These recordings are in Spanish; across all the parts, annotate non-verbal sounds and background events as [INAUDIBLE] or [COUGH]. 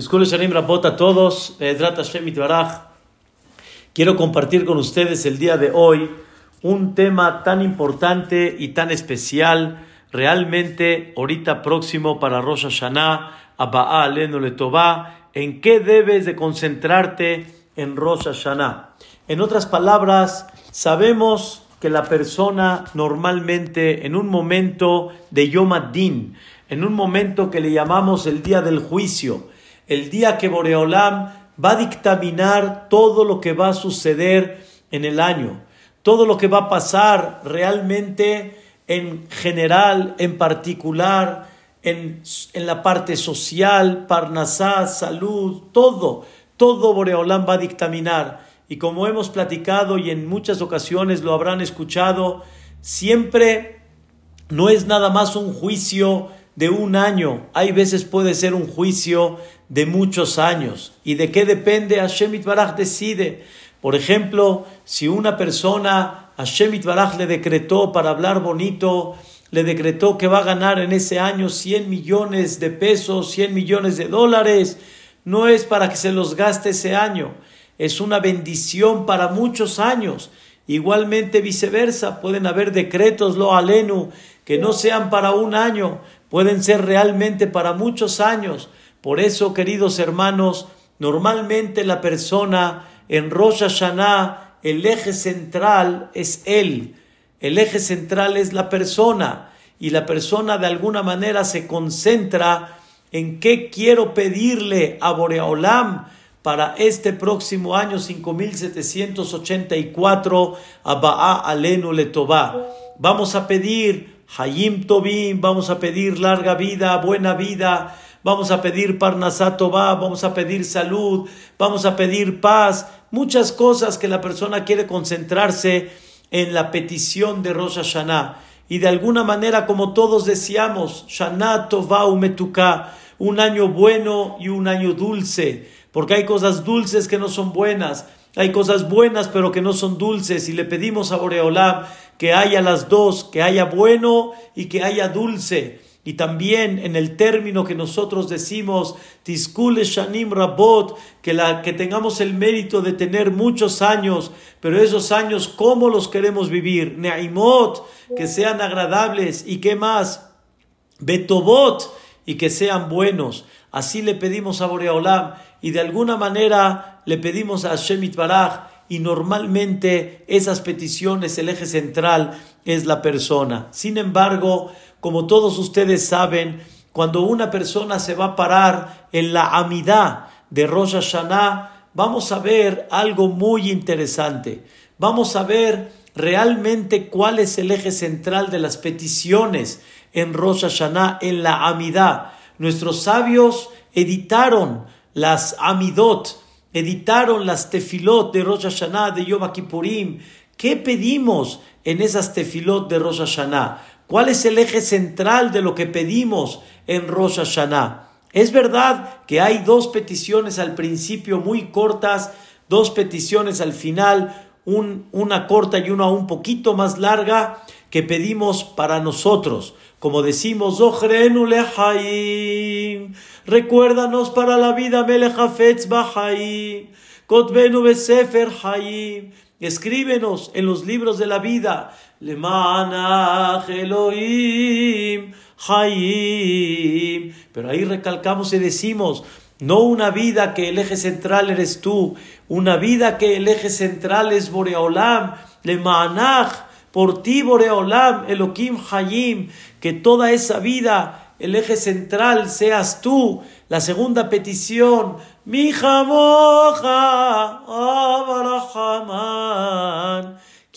Shalim Rabot a todos, Quiero compartir con ustedes el día de hoy un tema tan importante y tan especial, realmente ahorita próximo para Rosh Hashanah, Abba Letová, en qué debes de concentrarte en Rosh Hashanah. En otras palabras, sabemos que la persona normalmente en un momento de Yom Din, en un momento que le llamamos el día del juicio, el día que Boreolam va a dictaminar todo lo que va a suceder en el año, todo lo que va a pasar realmente en general, en particular, en, en la parte social, parnasá, salud, todo, todo Boreolam va a dictaminar. Y como hemos platicado y en muchas ocasiones lo habrán escuchado, siempre no es nada más un juicio de un año, hay veces puede ser un juicio de muchos años. ¿Y de qué depende? Hashem Itbaraj decide. Por ejemplo, si una persona, Hashem Itbaraj le decretó para hablar bonito, le decretó que va a ganar en ese año 100 millones de pesos, 100 millones de dólares, no es para que se los gaste ese año, es una bendición para muchos años. Igualmente viceversa, pueden haber decretos, lo alenu, que no sean para un año, pueden ser realmente para muchos años. Por eso, queridos hermanos, normalmente la persona en Rosh Hashanah, el eje central es él, el eje central es la persona, y la persona de alguna manera se concentra en qué quiero pedirle a Boreolam para este próximo año 5784 a Ba'a Alenu Letová. Vamos a pedir Hayim Tobim, vamos a pedir larga vida, buena vida, vamos a pedir Parnasatová, vamos a pedir salud, vamos a pedir paz, muchas cosas que la persona quiere concentrarse en la petición de Rosh Hashanah. Y de alguna manera, como todos decíamos, Shana Tová Umetuká, un año bueno y un año dulce, porque hay cosas dulces que no son buenas, hay cosas buenas pero que no son dulces, y le pedimos a Boreolam que haya las dos, que haya bueno y que haya dulce. Y también en el término que nosotros decimos, Tiskule Shanim Rabot, que, la, que tengamos el mérito de tener muchos años, pero esos años, ¿cómo los queremos vivir? Neaimot, que sean agradables, y qué más? Betobot, y que sean buenos. Así le pedimos a Boreolam, y de alguna manera le pedimos a Shemit Baraj, y normalmente esas peticiones, el eje central es la persona. Sin embargo, como todos ustedes saben, cuando una persona se va a parar en la amidad de Rosh Hashanah, vamos a ver algo muy interesante. Vamos a ver realmente cuál es el eje central de las peticiones en Rosh Hashanah, en la amidad. Nuestros sabios editaron las amidot, editaron las tefilot de Rosh Hashanah, de Yom Kippurim. ¿Qué pedimos en esas tefilot de Rosh Hashanah? ¿Cuál es el eje central de lo que pedimos en Rosh Hashanah? Es verdad que hay dos peticiones al principio muy cortas, dos peticiones al final, una corta y una un poquito más larga que pedimos para nosotros. Como decimos, recuérdanos para la vida, Melechafetz Bahaim, Kotbenu Besefer Hayim, escríbenos en los libros de la vida, Lemanach Elohim Hayim. Pero ahí recalcamos y decimos, no una vida que el eje central eres tú, una vida que el eje central es Boreolam, Lemanach por ti, Boreolam, Elohim Hayim, que toda esa vida, el eje central, seas tú. La segunda petición, mi jamoja,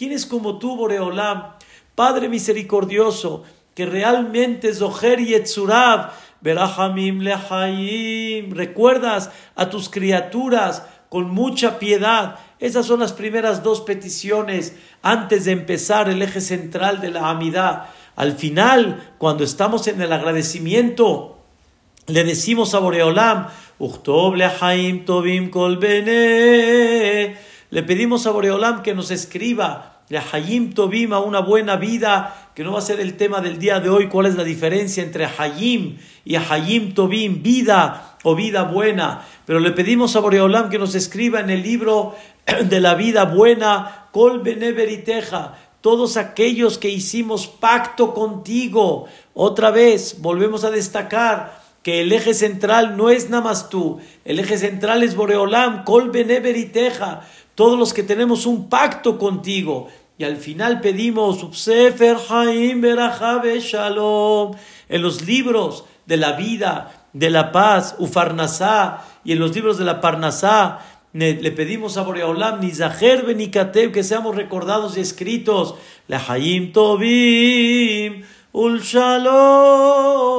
¿Quién es como tú, Boreolam? Padre misericordioso, que realmente es Ojer y Etzurav, Berachamim Lehaim. Recuerdas a tus criaturas con mucha piedad. Esas son las primeras dos peticiones antes de empezar el eje central de la amidad. Al final, cuando estamos en el agradecimiento, le decimos a Boreolam, le pedimos a Boreolam que nos escriba de Hayim Tobim a una buena vida, que no va a ser el tema del día de hoy, cuál es la diferencia entre Hayim y Hayim Tobim, vida o vida buena. Pero le pedimos a Boreolam que nos escriba en el libro [CLEARS THROAT] de la vida buena, Kol Beneveriteja, todos aquellos que hicimos pacto contigo. Otra vez, volvemos a destacar que el eje central no es nada más tú, el eje central es Boreolam, Kol Beneveriteja, todos los que tenemos un pacto contigo. Y al final pedimos Sefer Haim Shalom en los libros de la vida, de la paz, Ufarnasá, y en los libros de la Parnasá, le pedimos a Boreolam, Nizaher Benikatev, que seamos recordados y escritos, La Hayim Tobim, Ul Shalom.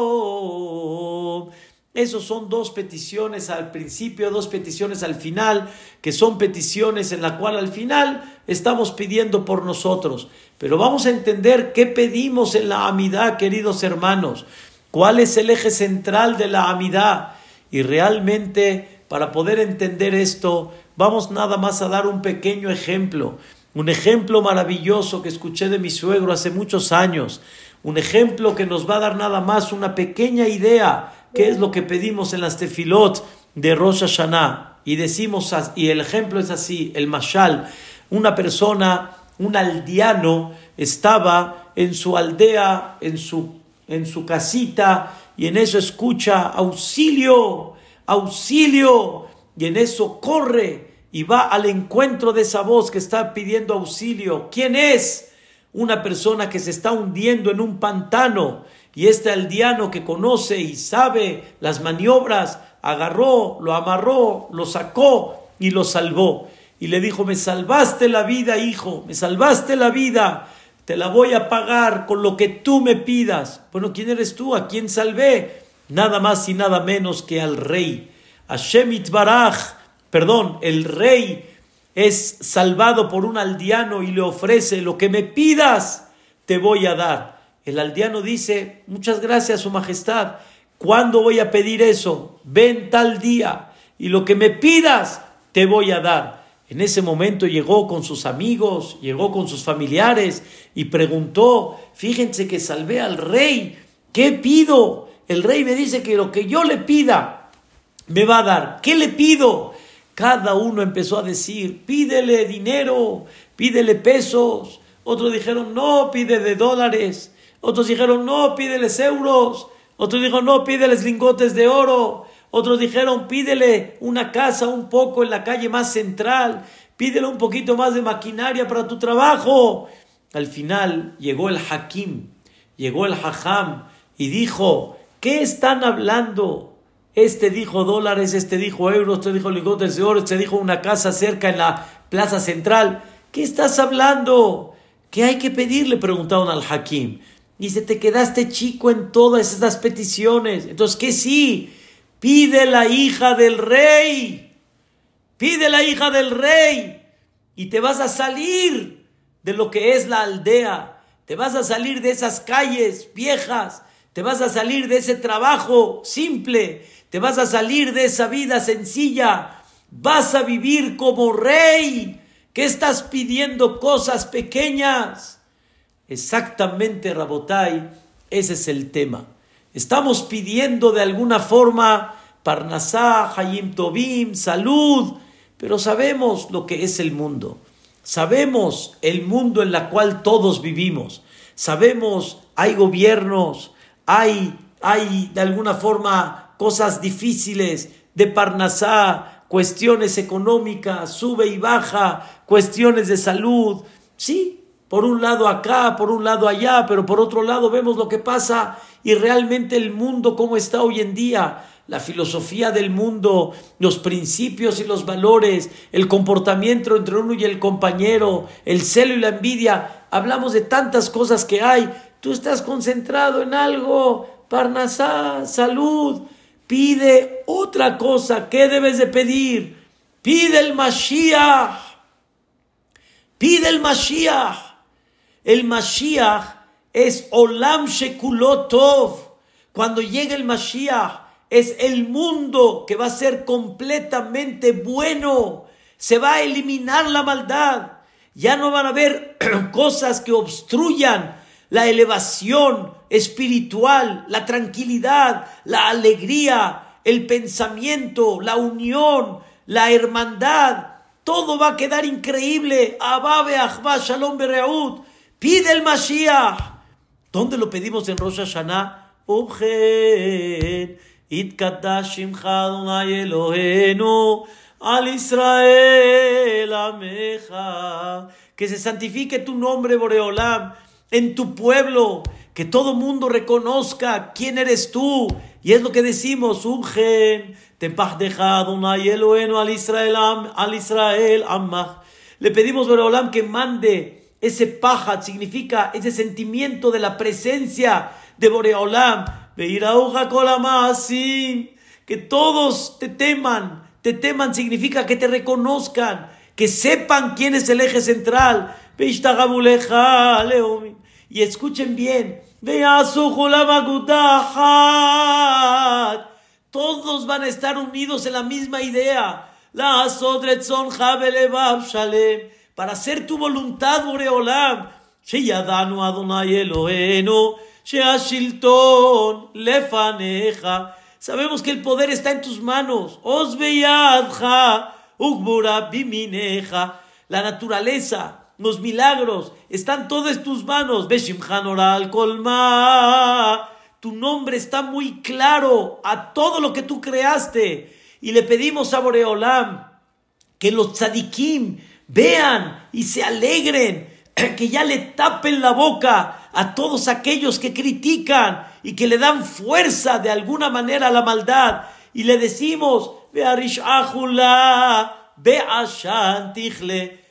Esos son dos peticiones al principio, dos peticiones al final, que son peticiones en la cual al final estamos pidiendo por nosotros. Pero vamos a entender qué pedimos en la amidad, queridos hermanos. ¿Cuál es el eje central de la amidad? Y realmente, para poder entender esto, vamos nada más a dar un pequeño ejemplo. Un ejemplo maravilloso que escuché de mi suegro hace muchos años. Un ejemplo que nos va a dar nada más una pequeña idea qué es lo que pedimos en las tefilot de Rosh Hashanah. Y decimos, y el ejemplo es así, el mashal, una persona, un aldeano, estaba en su aldea, en su, en su casita, y en eso escucha auxilio, auxilio, y en eso corre y va al encuentro de esa voz que está pidiendo auxilio. ¿Quién es? Una persona que se está hundiendo en un pantano y este aldeano que conoce y sabe las maniobras, agarró, lo amarró, lo sacó y lo salvó. Y le dijo, me salvaste la vida, hijo, me salvaste la vida, te la voy a pagar con lo que tú me pidas. Bueno, ¿quién eres tú? ¿A quién salvé? Nada más y nada menos que al rey. Shemit Baraj, perdón, el rey es salvado por un aldeano y le ofrece lo que me pidas, te voy a dar. El aldeano dice, muchas gracias, Su Majestad. ¿Cuándo voy a pedir eso? Ven tal día y lo que me pidas te voy a dar. En ese momento llegó con sus amigos, llegó con sus familiares y preguntó, fíjense que salvé al rey, ¿qué pido? El rey me dice que lo que yo le pida me va a dar. ¿Qué le pido? Cada uno empezó a decir, pídele dinero, pídele pesos. Otros dijeron, no, pide de dólares. Otros dijeron, no, pídeles euros. Otros dijeron, no, pídeles lingotes de oro. Otros dijeron, pídele una casa un poco en la calle más central. Pídele un poquito más de maquinaria para tu trabajo. Al final llegó el Hakim, llegó el Hajam y dijo, ¿qué están hablando? Este dijo dólares, este dijo euros, este dijo lingotes de oro, este dijo una casa cerca en la plaza central. ¿Qué estás hablando? ¿Qué hay que pedirle? Preguntaron al Hakim. Dice, te quedaste chico en todas esas peticiones. Entonces, ¿qué sí? Pide la hija del rey. Pide la hija del rey. Y te vas a salir de lo que es la aldea. Te vas a salir de esas calles viejas. Te vas a salir de ese trabajo simple. Te vas a salir de esa vida sencilla. Vas a vivir como rey. ¿Qué estás pidiendo cosas pequeñas? Exactamente, Rabotai, ese es el tema. Estamos pidiendo de alguna forma Parnasá, Hayim Tobim, salud, pero sabemos lo que es el mundo. Sabemos el mundo en el cual todos vivimos. Sabemos, hay gobiernos, hay, hay de alguna forma cosas difíciles de Parnasá, cuestiones económicas, sube y baja, cuestiones de salud. Sí, por un lado acá, por un lado allá, pero por otro lado vemos lo que pasa y realmente el mundo como está hoy en día, la filosofía del mundo, los principios y los valores, el comportamiento entre uno y el compañero, el celo y la envidia, hablamos de tantas cosas que hay, tú estás concentrado en algo, Parnasá, salud, pide otra cosa, ¿qué debes de pedir? Pide el Mashiach, pide el Mashiach. El Mashiach es Olam Shekulotov. Cuando llegue el Mashiach, es el mundo que va a ser completamente bueno. Se va a eliminar la maldad. Ya no van a haber [CLEARS THROAT] cosas que obstruyan la elevación espiritual, la tranquilidad, la alegría, el pensamiento, la unión, la hermandad. Todo va a quedar increíble. Ababe Ahba Shalom. Pide el Mashiach. ¿Dónde lo pedimos en Rosh Hashanah? Ubgen, Itkadashim Adonai Elohenu, al Israel Ameja. Que se santifique tu nombre, Boreolam, en tu pueblo. Que todo mundo reconozca quién eres tú. Y es lo que decimos, Ubgen, Tempachdeja Adonai Elohenu, al Israel, al Israel Amach. Le pedimos, Boreolam, que mande ese paja significa ese sentimiento de la presencia de Boreolam. Que todos te teman. Te teman significa que te reconozcan. Que sepan quién es el eje central. Y escuchen bien. Todos van a estar unidos en la misma idea. La para hacer tu voluntad, Boreolam. Sheyadanu Adonai Elohenu, Sheashilton Lefaneja. Sabemos que el poder está en tus manos. Osbeyadja, Ugbura Bimineja. La naturaleza, los milagros, están todos en tus manos. Beshimchan Oral Kolma. Tu nombre está muy claro a todo lo que tú creaste. Y le pedimos a Boreolam que los tzadikim, vean y se alegren, [CLEARS THROAT] que ya le tapen la boca a todos aquellos que critican y que le dan fuerza de alguna manera a la maldad. Y le decimos,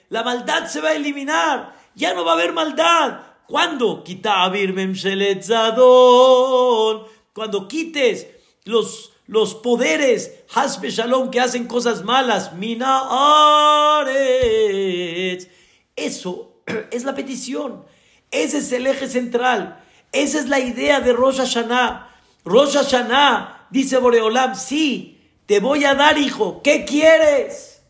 la maldad se va a eliminar, ya no va a haber maldad. ¿Cuándo? Cuando quites los los poderes, Hasbe Shalom, que hacen cosas malas, Mina Eso [CLEARS THROAT] es la petición. Ese es el eje central. Esa es la idea de Rosh Hashanah. Rosh Hashanah, dice Boreolam, sí, te voy a dar, hijo. ¿Qué quieres?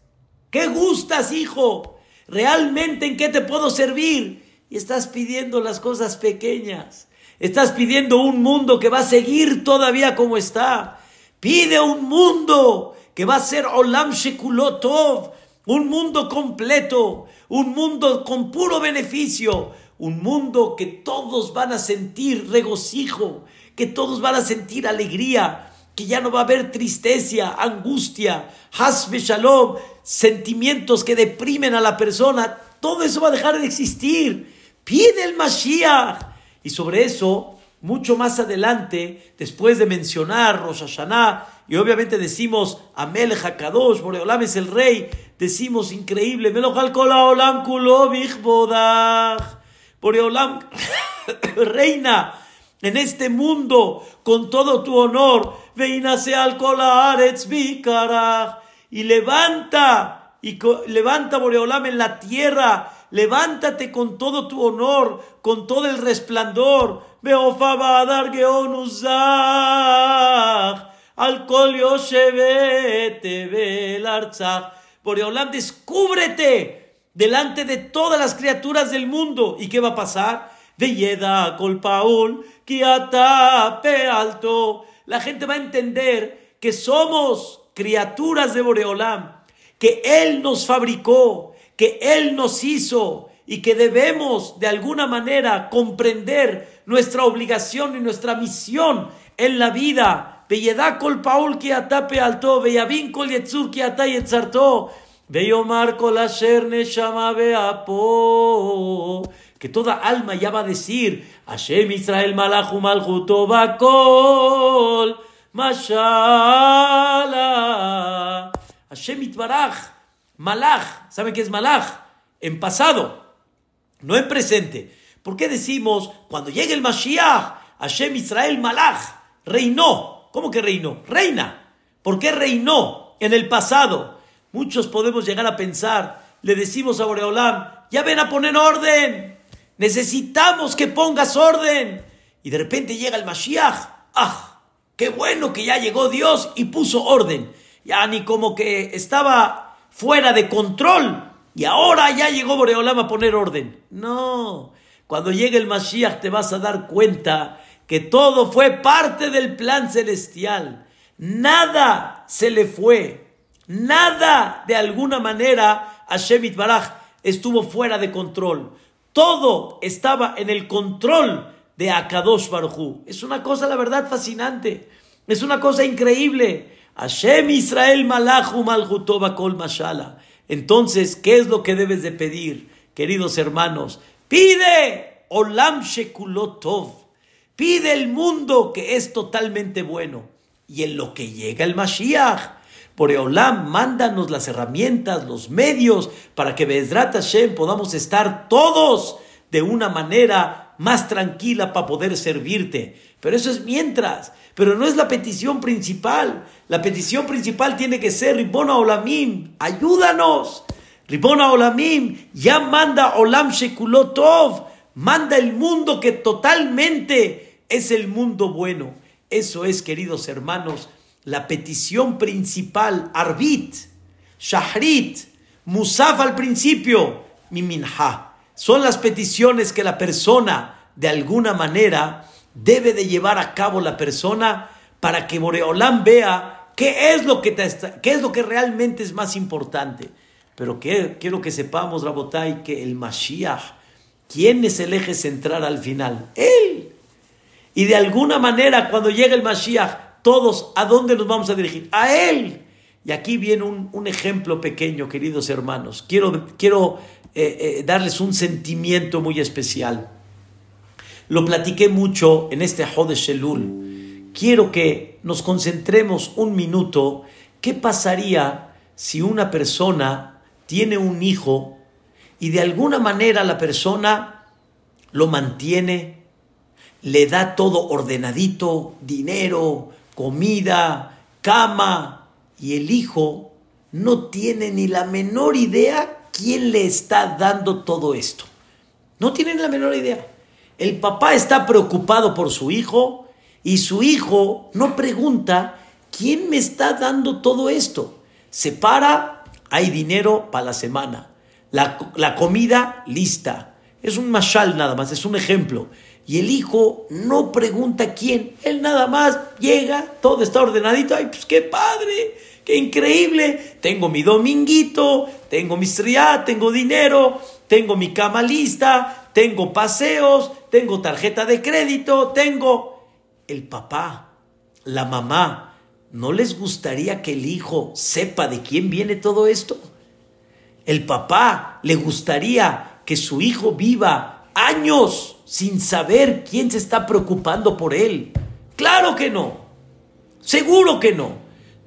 ¿Qué gustas, hijo? ¿Realmente en qué te puedo servir? Y estás pidiendo las cosas pequeñas. Estás pidiendo un mundo que va a seguir todavía como está. Pide un mundo que va a ser Olam Shekulotov, un mundo completo, un mundo con puro beneficio, un mundo que todos van a sentir regocijo, que todos van a sentir alegría, que ya no va a haber tristeza, angustia, hasbe shalom, sentimientos que deprimen a la persona, todo eso va a dejar de existir. Pide el Mashiach. Y sobre eso mucho más adelante, después de mencionar Rosh y obviamente decimos Amel Hakadosh, Boreolam es el rey, decimos increíble, Melohal Olam Kulo Boreolam [COUGHS] reina en este mundo con todo tu honor, Veinase al Aretz y levanta, y levanta Boreolam en la tierra, levántate con todo tu honor, con todo el resplandor, dar al kol Boreolam, descúbrete delante de todas las criaturas del mundo. ¿Y qué va a pasar? Veyeda col paul, alto. La gente va a entender que somos criaturas de Boreolam, que Él nos fabricó, que Él nos hizo y que debemos de alguna manera comprender nuestra obligación y nuestra misión en la vida. kol paul ki atape alto, veyavin kol yetzur ki ata yetzarto, veyomar kol asher neshama beapo. Que toda alma ya va a decir, Hashem Israel malachu malchuto bakol, mashala. Hashem itbarach, malach, ¿saben qué es malach? En pasado, no en presente. ¿Por qué decimos, cuando llegue el Mashiach, Hashem Israel Malach reinó? ¿Cómo que reinó? Reina. ¿Por qué reinó en el pasado? Muchos podemos llegar a pensar, le decimos a Boreolam, ya ven a poner orden, necesitamos que pongas orden. Y de repente llega el Mashiach, ¡ah! ¡Qué bueno que ya llegó Dios y puso orden! Ya ni como que estaba fuera de control y ahora ya llegó Boreolam a poner orden. No, cuando llegue el Mashiach te vas a dar cuenta que todo fue parte del plan celestial. Nada se le fue. Nada de alguna manera a Shevit Baraj estuvo fuera de control. Todo estaba en el control de Akadosh Baruchu. Es una cosa, la verdad, fascinante. Es una cosa increíble. Hashem Israel Malachu Malchutova Kol Mashala. Entonces, ¿qué es lo que debes de pedir, queridos hermanos? Pide Olam Shekulotov. Pide el mundo que es totalmente bueno. Y en lo que llega el Mashiach, por Olam, mándanos las herramientas, los medios, para que Bezrat Hashem podamos estar todos de una manera más tranquila para poder servirte. Pero eso es mientras, pero no es la petición principal. La petición principal tiene que ser Ribona Olamim, ayúdanos. Ribona Olamim, ya manda Olam Shekulotov, manda el mundo que totalmente es el mundo bueno. Eso es, queridos hermanos, la petición principal, Arbit, Shahrit, Musaf al principio, Miminha. Son las peticiones que la persona, de alguna manera, debe de llevar a cabo la persona para que Boreolam vea qué es lo que, qué es lo que realmente es más importante. Pero quiero que sepamos, Rabotai, que el Mashiach, ¿quién es el eje central al final? Él. Y de alguna manera, cuando llega el Mashiach, todos, ¿a dónde nos vamos a dirigir? A Él. Y aquí viene un, ejemplo pequeño, queridos hermanos. Quiero, quiero eh, eh, darles un sentimiento muy especial. Lo platiqué mucho en este Jode Shelul. Quiero que nos concentremos un minuto. ¿Qué pasaría si una persona tiene un hijo y de alguna manera la persona lo mantiene, le da todo ordenadito, dinero, comida, cama, y el hijo no tiene ni la menor idea quién le está dando todo esto. No tiene ni la menor idea. El papá está preocupado por su hijo y su hijo no pregunta, ¿quién me está dando todo esto? Se para, hay dinero para la semana. La, comida lista. Es un mashal nada más, es un ejemplo. Y el hijo no pregunta quién. Él nada más llega, todo está ordenadito. ¡Ay, pues qué padre! ¡Qué increíble! Tengo mi dominguito, tengo mi striá, tengo dinero, tengo mi cama lista, tengo paseos, tengo tarjeta de crédito, tengo... El papá, la mamá, ¿no les gustaría que el hijo sepa de quién viene todo esto? El papá le gustaría que su hijo viva años sin saber quién se está preocupando por él. Claro que no. Seguro que no.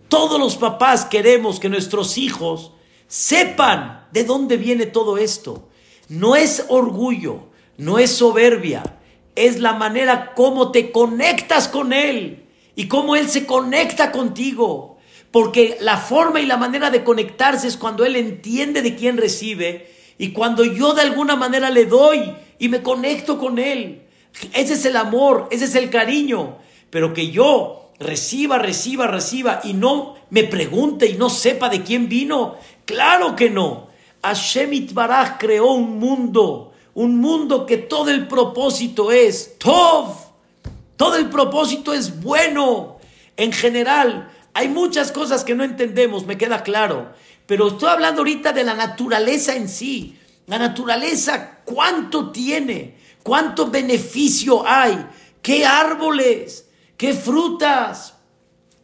Todos los papás queremos que nuestros hijos sepan de dónde viene todo esto. No es orgullo, no es soberbia, es la manera como te conectas con Él y cómo Él se conecta contigo. Porque la forma y la manera de conectarse es cuando Él entiende de quién recibe y cuando yo de alguna manera le doy y me conecto con Él. Ese es el amor, ese es el cariño. Pero que yo reciba, reciba, reciba y no me pregunte y no sepa de quién vino. Claro que no. Hashem Itbaraj creó un mundo, un mundo que todo el propósito es Tov, todo el propósito es bueno. En general, hay muchas cosas que no entendemos, me queda claro, pero estoy hablando ahorita de la naturaleza en sí. La naturaleza, ¿cuánto tiene? ¿Cuánto beneficio hay? ¿Qué árboles? ¿Qué frutas?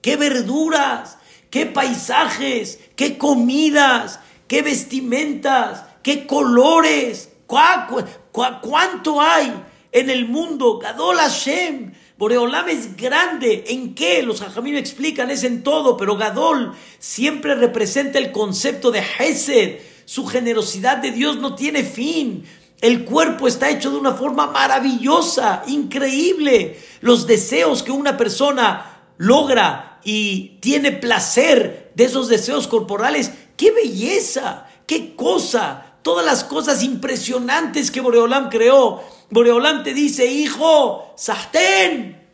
¿Qué verduras? ¿Qué paisajes? ¿Qué comidas? qué vestimentas, qué colores, cuánto hay en el mundo. Gadol Hashem, Boreolam es grande. ¿En qué? Los me explican, es en todo, pero Gadol siempre representa el concepto de Hesed. Su generosidad de Dios no tiene fin. El cuerpo está hecho de una forma maravillosa, increíble. Los deseos que una persona logra y tiene placer de esos deseos corporales ¡Qué belleza! ¡Qué cosa! Todas las cosas impresionantes que Boreolam creó. Boreolam te dice, hijo, sastén,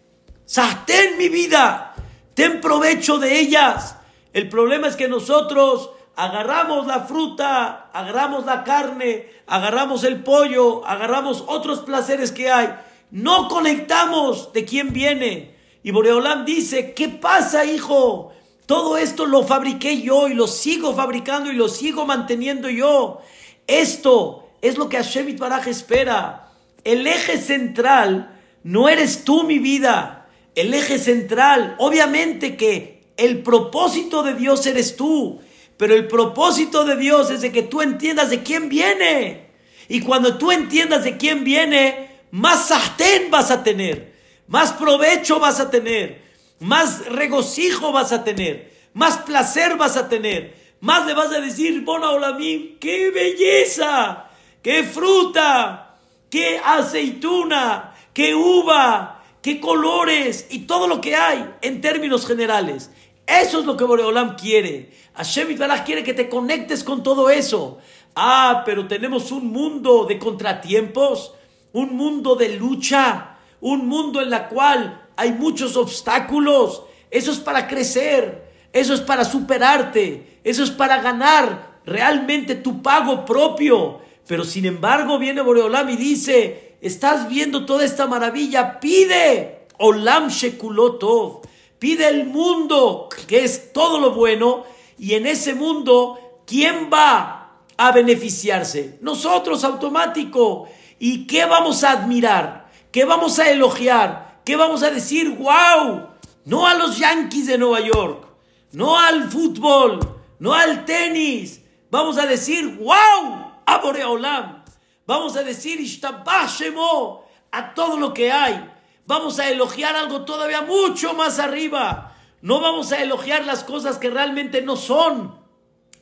sastén mi vida, ten provecho de ellas. El problema es que nosotros agarramos la fruta, agarramos la carne, agarramos el pollo, agarramos otros placeres que hay. No conectamos de quién viene. Y Boreolam dice, ¿qué pasa, hijo? Todo esto lo fabriqué yo y lo sigo fabricando y lo sigo manteniendo yo. Esto es lo que Hashem Baraj espera. El eje central no eres tú, mi vida. El eje central, obviamente que el propósito de Dios eres tú. Pero el propósito de Dios es de que tú entiendas de quién viene. Y cuando tú entiendas de quién viene, más sartén vas a tener, más provecho vas a tener, más regocijo vas a tener, más placer vas a tener, más le vas a decir, Bona Olamim, qué belleza, qué fruta, qué aceituna, qué uva, qué colores y todo lo que hay en términos generales. Eso es lo que Boreolam quiere. Hashem Itbaraj quiere que te conectes con todo eso. Ah, pero tenemos un mundo de contratiempos, un mundo de lucha, un mundo en la cual hay muchos obstáculos. Eso es para crecer, eso es para superarte, eso es para ganar realmente tu pago propio. Pero sin embargo viene Boreolam y dice, estás viendo toda esta maravilla, pide Olam Shekulotov Pide el mundo, que es todo lo bueno, y en ese mundo, ¿quién va a beneficiarse? Nosotros, automático. ¿Y qué vamos a admirar? ¿Qué vamos a elogiar? ¿Qué vamos a decir? ¡Wow! No a los Yankees de Nueva York, no al fútbol, no al tenis. Vamos a decir, ¡Wow! Boreolam. Vamos a decir, Ishtabashemo, a todo lo que hay. Vamos a elogiar algo todavía mucho más arriba. No vamos a elogiar las cosas que realmente no son,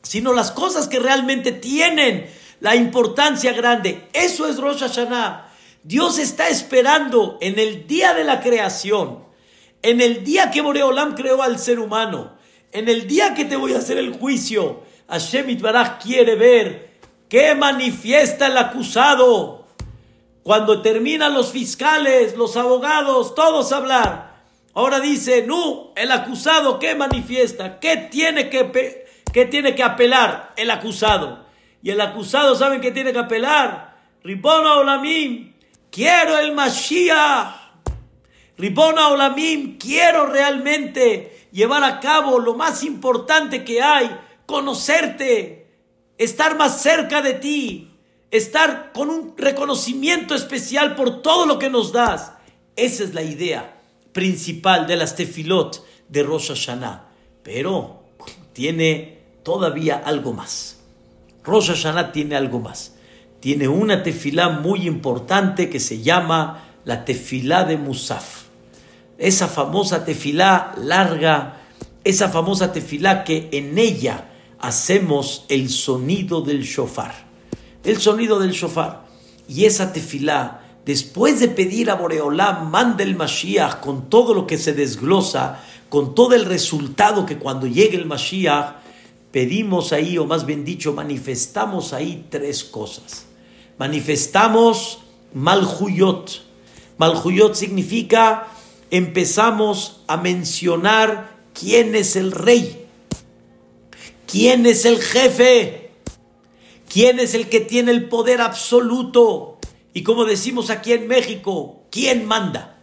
sino las cosas que realmente tienen la importancia grande. Eso es Rosh Hashanah. Dios está esperando en el día de la creación, en el día que Boreolam creó al ser humano, en el día que te voy a hacer el juicio. Hashem Itbaraj quiere ver qué manifiesta el acusado cuando terminan los fiscales, los abogados, todos hablar. Ahora dice, no, el acusado, ¿qué manifiesta? ¿Qué tiene que, qué tiene que apelar el acusado? Y el acusado, ¿saben qué tiene que apelar? Ribona Olamim, quiero el Mashiach. Ribona Olamim, quiero realmente llevar a cabo lo más importante que hay, conocerte, estar más cerca de ti, estar con un reconocimiento especial por todo lo que nos das. Esa es la idea principal de las tefilot de Rosh Hashanah. Pero tiene todavía algo más. Rosh Hashanah tiene algo más. Tiene una tefilá muy importante que se llama la tefilá de Musaf. Esa famosa tefilá larga, esa famosa tefilá que en ella hacemos el sonido del shofar el sonido del shofar. Y esa tefilá, después de pedir a Boreolam, manda el Mashiach con todo lo que se desglosa, con todo el resultado que cuando llegue el Mashiach, pedimos ahí, o más bien dicho, manifestamos ahí tres cosas. Manifestamos Malhuyot. Malhuyot significa empezamos a mencionar quién es el rey, quién es el jefe, ¿Quién es el que tiene el poder absoluto? Y como decimos aquí en México, ¿quién manda?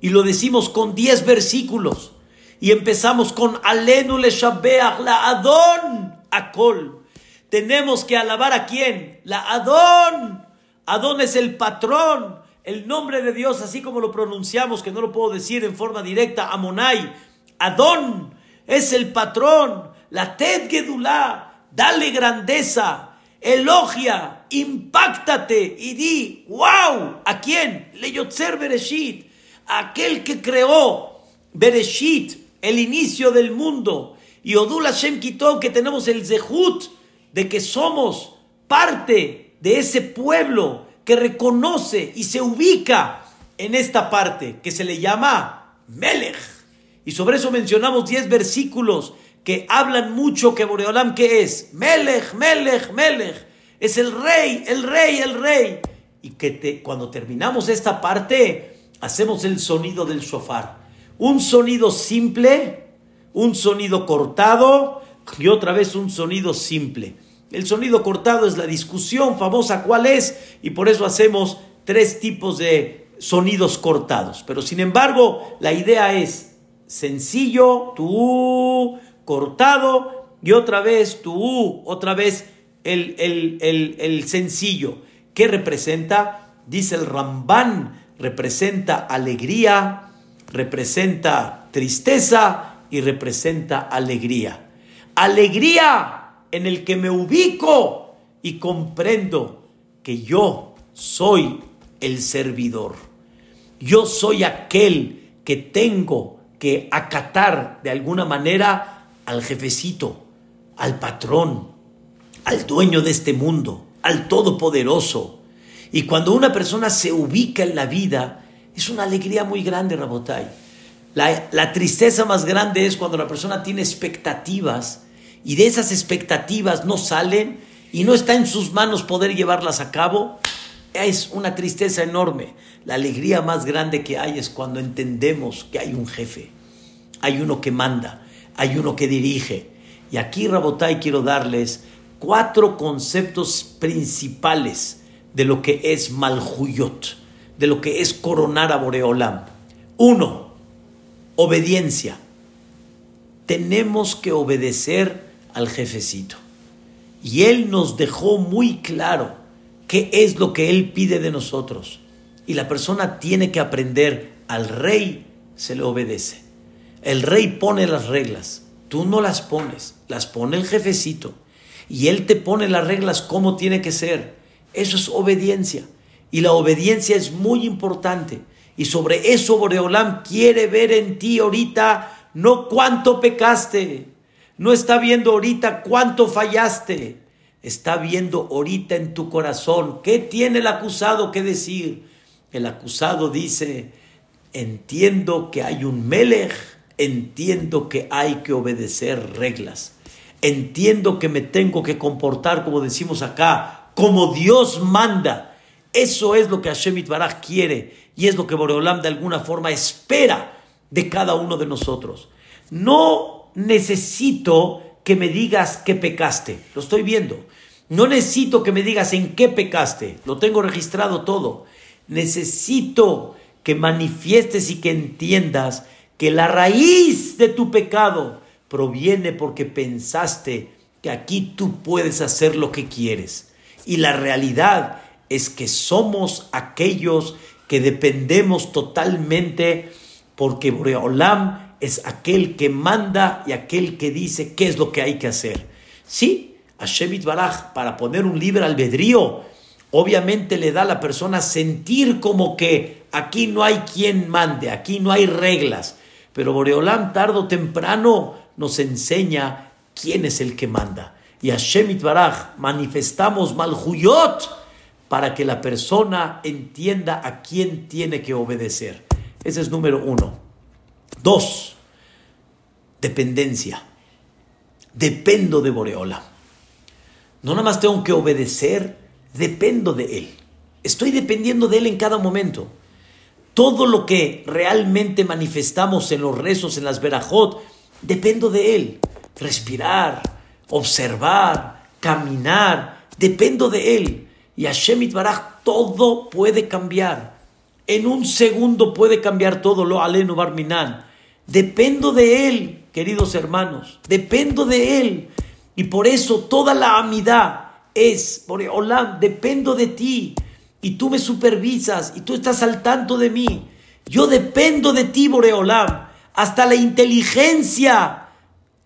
Y lo decimos con 10 versículos. Y empezamos con Alenu le la Adón, Akol. Tenemos que alabar a quién? La Adón. Adón es el patrón, el nombre de Dios, así como lo pronunciamos, que no lo puedo decir en forma directa, Amonai. Adón es el patrón, la Ted Gedulá, dale grandeza, elogia, impactate y di, wow, ¿a quién? Leyotzer Bereshit, aquel que creó Bereshit, el inicio del mundo, y Odul Hashem Kitov, que tenemos el Zehut de que somos parte de ese pueblo que reconoce y se ubica en esta parte que se le llama Melech. Y sobre eso mencionamos 10 versículos que hablan mucho que Boreolam, que es? Melech, Melech, Melech. Es el rey, el rey, el rey. Y que te, cuando terminamos esta parte, hacemos el sonido del shofar. Un sonido simple, un sonido cortado, y otra vez un sonido simple. El sonido cortado es la discusión famosa cuál es y por eso hacemos tres tipos de sonidos cortados. Pero sin embargo, la idea es sencillo, tu cortado y otra vez tu otra vez el, el, el sencillo. ¿Qué representa? Dice el Ramban, representa alegría, representa tristeza y representa alegría. Alegría en el que me ubico y comprendo que yo soy el servidor. Yo soy aquel que tengo que acatar de alguna manera al jefecito, al patrón, al dueño de este mundo, al todopoderoso. Y cuando una persona se ubica en la vida, es una alegría muy grande, Rabotai. La, la tristeza más grande es cuando la persona tiene expectativas y de esas expectativas no salen y no está en sus manos poder llevarlas a cabo, es una tristeza enorme. La alegría más grande que hay es cuando entendemos que hay un jefe, hay uno que manda, hay uno que dirige. Y aquí, Rabotai, quiero darles cuatro conceptos principales de lo que es Malhuyot, de lo que es coronar a Boreolam. Uno, obediencia. Tenemos que obedecer al jefecito. Y él nos dejó muy claro qué es lo que él pide de nosotros. Y la persona tiene que aprender, al rey se le obedece. El rey pone las reglas, tú no las pones, las pone el jefecito. Y él te pone las reglas como tiene que ser. Eso es obediencia. Y la obediencia es muy importante. Y sobre eso Boreolam quiere ver en ti ahorita no cuánto pecaste, no está viendo ahorita cuánto fallaste. Está viendo ahorita en tu corazón qué tiene el acusado que decir. El acusado dice, entiendo que hay un melech, entiendo que hay que obedecer reglas. Entiendo que me tengo que comportar, como decimos acá, como Dios manda. Eso es lo que Hashem Itbaraj quiere y es lo que Boreolam de alguna forma espera de cada uno de nosotros. No necesito que me digas qué pecaste. Lo estoy viendo. No necesito que me digas en qué pecaste. Lo tengo registrado todo. Necesito que manifiestes y que entiendas que la raíz de tu pecado proviene porque pensaste que aquí tú puedes hacer lo que quieres. Y la realidad es que somos aquellos que dependemos totalmente porque Boreolam es aquel que manda y aquel que dice qué es lo que hay que hacer. Sí, Shevit Baraj, para poner un libre albedrío, obviamente le da a la persona sentir como que aquí no hay quien mande, aquí no hay reglas. Pero Boreolam, tarde o temprano, nos enseña quién es el que manda. Y a Shemit Baraj manifestamos Malhuyot para que la persona entienda a quién tiene que obedecer. Ese es número uno. Dos, dependencia. Dependo de Boreola. No nada más tengo que obedecer, dependo de Él. Estoy dependiendo de Él en cada momento. Todo lo que realmente manifestamos en los rezos, en las verajot, dependo de Él. Respirar, observar, caminar, dependo de Él. Y Hashem Baraj todo puede cambiar. En un segundo puede cambiar todo. Lo aleno barminan. Dependo de Él, queridos hermanos, dependo de Él. Y por eso toda la amidad es, por Olam, dependo de ti. Y tú me supervisas y tú estás al tanto de mí. Yo dependo de ti, Boreolam. Hasta la inteligencia,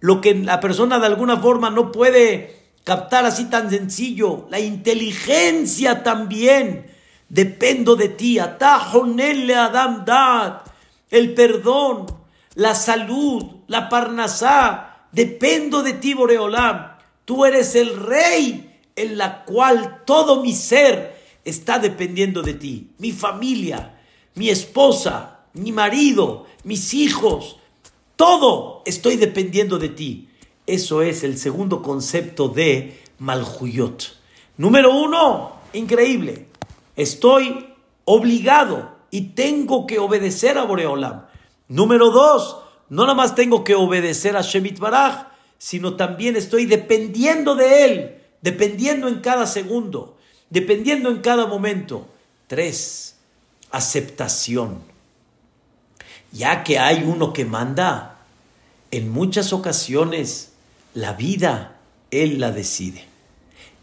lo que la persona de alguna forma no puede captar así tan sencillo. La inteligencia también. Dependo de ti. Atajonele Adam Dad. El perdón la salud, la parnasá. Dependo de ti, Boreolam. Tú eres el rey en la cual todo mi ser está dependiendo de ti. Mi familia, mi esposa, mi marido, mis hijos, todo estoy dependiendo de ti. Eso es el segundo concepto de Malhuyot. Número uno, increíble. Estoy obligado y tengo que obedecer a Boreolam. Número dos, no nada más tengo que obedecer a Shemit Baraj, sino también estoy dependiendo de Él, dependiendo en cada segundo, dependiendo en cada momento. Tres, aceptación. Ya que hay uno que manda, en muchas ocasiones la vida Él la decide.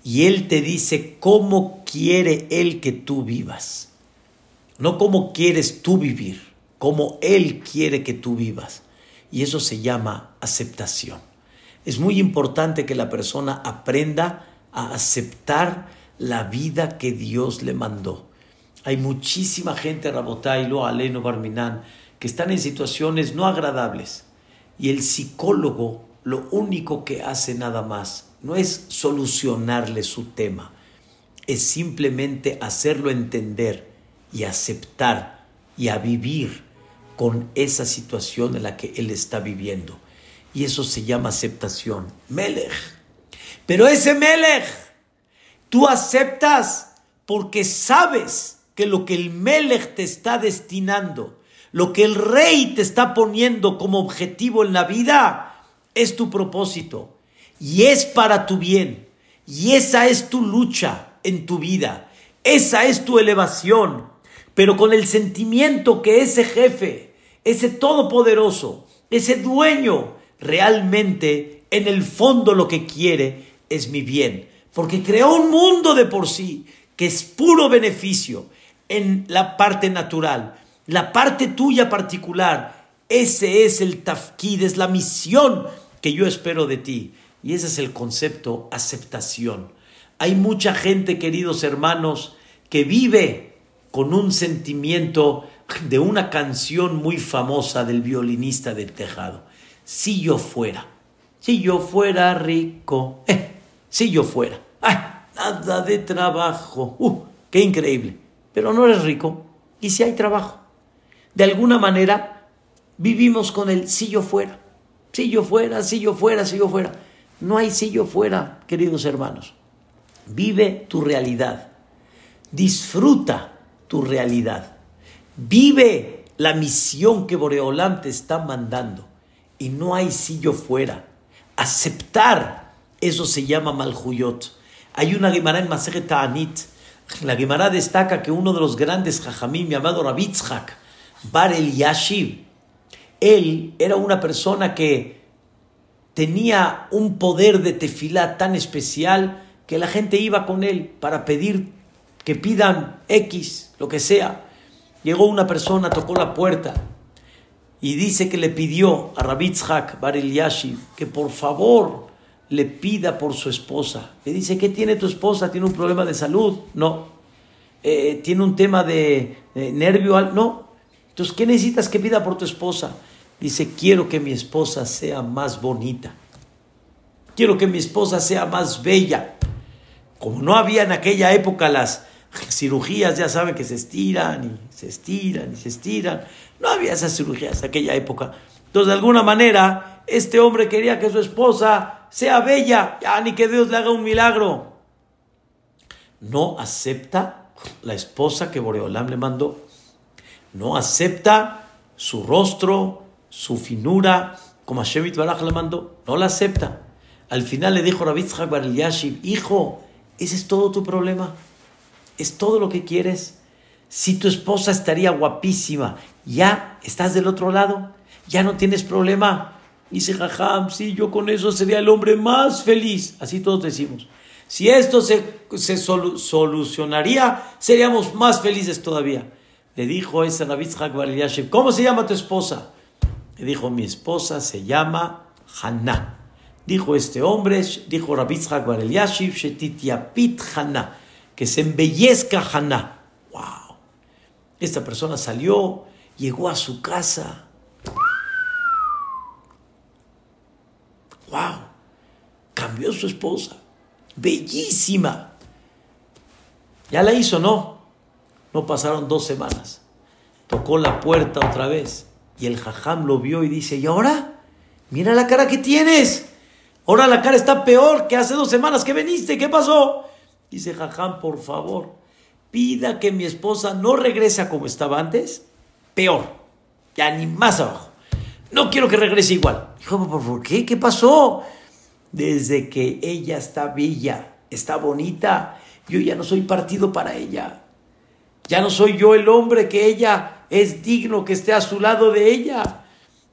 Y Él te dice cómo quiere Él que tú vivas. No cómo quieres tú vivir, cómo Él quiere que tú vivas. Y eso se llama aceptación. Es muy importante que la persona aprenda a aceptar la vida que Dios le mandó. Hay muchísima gente, Rabotay, Lo Aleno, Barminan, que están en situaciones no agradables. Y el psicólogo lo único que hace nada más no es solucionarle su tema, es simplemente hacerlo entender y aceptar y a vivir con esa situación en la que él está viviendo. Y eso se llama aceptación. Melech. Pero ese Melech, tú aceptas porque sabes que lo que el Melech te está destinando, lo que el rey te está poniendo como objetivo en la vida, es tu propósito. Y es para tu bien. Y esa es tu lucha en tu vida. Esa es tu elevación. Pero con el sentimiento que ese jefe, ese todopoderoso, ese dueño, realmente en el fondo lo que quiere es mi bien. Porque creó un mundo de por sí que es puro beneficio en la parte natural. La parte tuya particular, ese es el tafkid, es la misión que yo espero de ti. Y ese es el concepto aceptación. Hay mucha gente, queridos hermanos, que vive con un sentimiento de una canción muy famosa del violinista del tejado. Si yo fuera, si yo fuera rico, eh, si yo fuera, ¡ay! Nada de trabajo, ¡uh! ¡Qué increíble! Pero no eres rico y si hay trabajo. De alguna manera vivimos con el si yo fuera, si yo fuera, si yo fuera, si yo fuera. No hay si yo fuera, queridos hermanos. Vive tu realidad. Disfruta tu realidad. Vive la misión que Boreolam te está mandando. Y no hay si yo fuera. Aceptar, eso se llama malhuyot. Hay una Gemara en Maseret Ta'anit. La Gemara destaca que uno de los grandes jajamim llamado Rabitzhak, Bar el Yashiv, él era una persona que tenía un poder de tefilá tan especial que la gente iba con él para pedir que pidan X, lo que sea. Llegó una persona, tocó la puerta y dice que le pidió a Rabitzhak Bar Yashiv que por favor le pida por su esposa. Le dice, ¿qué tiene tu esposa? ¿Tiene un problema de salud? No. Eh, ¿Tiene un tema de, nervio? No. Entonces, ¿qué necesitas que pida por tu esposa? Dice, quiero que mi esposa sea más bonita. Quiero que mi esposa sea más bella. Como no había en aquella época las cirugías, ya saben que se estiran y se estiran y se estiran. No había esas cirugías en aquella época. Entonces, de alguna manera, este hombre quería que su esposa sea bella. Ya ni que Dios le haga un milagro. No acepta la esposa que Boreolam le mandó. No acepta su rostro, su finura, como Hashem Baraj le mandó, no la acepta. Al final le dijo Rabitzhak Bar Yashiv, hijo, ese es todo tu problema, es todo lo que quieres. Si tu esposa estaría guapísima, ya estás del otro lado, ya no tienes problema. Dice Jajam, sí, yo con eso sería el hombre más feliz. Así todos decimos. Si esto se, se solucionaría, seríamos más felices todavía. Le dijo ese Bar Yashiv, ¿cómo se llama tu esposa? Le dijo, mi esposa se llama Haná. Dijo este hombre, dijo Rabitzhak Bar Yashiv, Shetitiapit Haná, que se embellezca Haná. ¡Wow! Esta persona salió, llegó a su casa. ¡Wow! Cambió su esposa. Bellísima. Ya la hizo, ¿no? No pasaron dos semanas. Tocó la puerta otra vez y el jajam lo vio y dice, ¿y ahora? Mira la cara que tienes. Ahora la cara está peor que hace dos semanas que viniste. ¿Qué pasó? Dice jajam, por favor, pida que mi esposa no regrese como estaba antes. Peor. Ya ni más abajo. No quiero que regrese igual. Dijo, ¿por qué? ¿Qué pasó? desde que ella está bella, está bonita, yo ya no soy partido para ella. Ya no soy yo el hombre que ella es digno que esté a su lado de ella.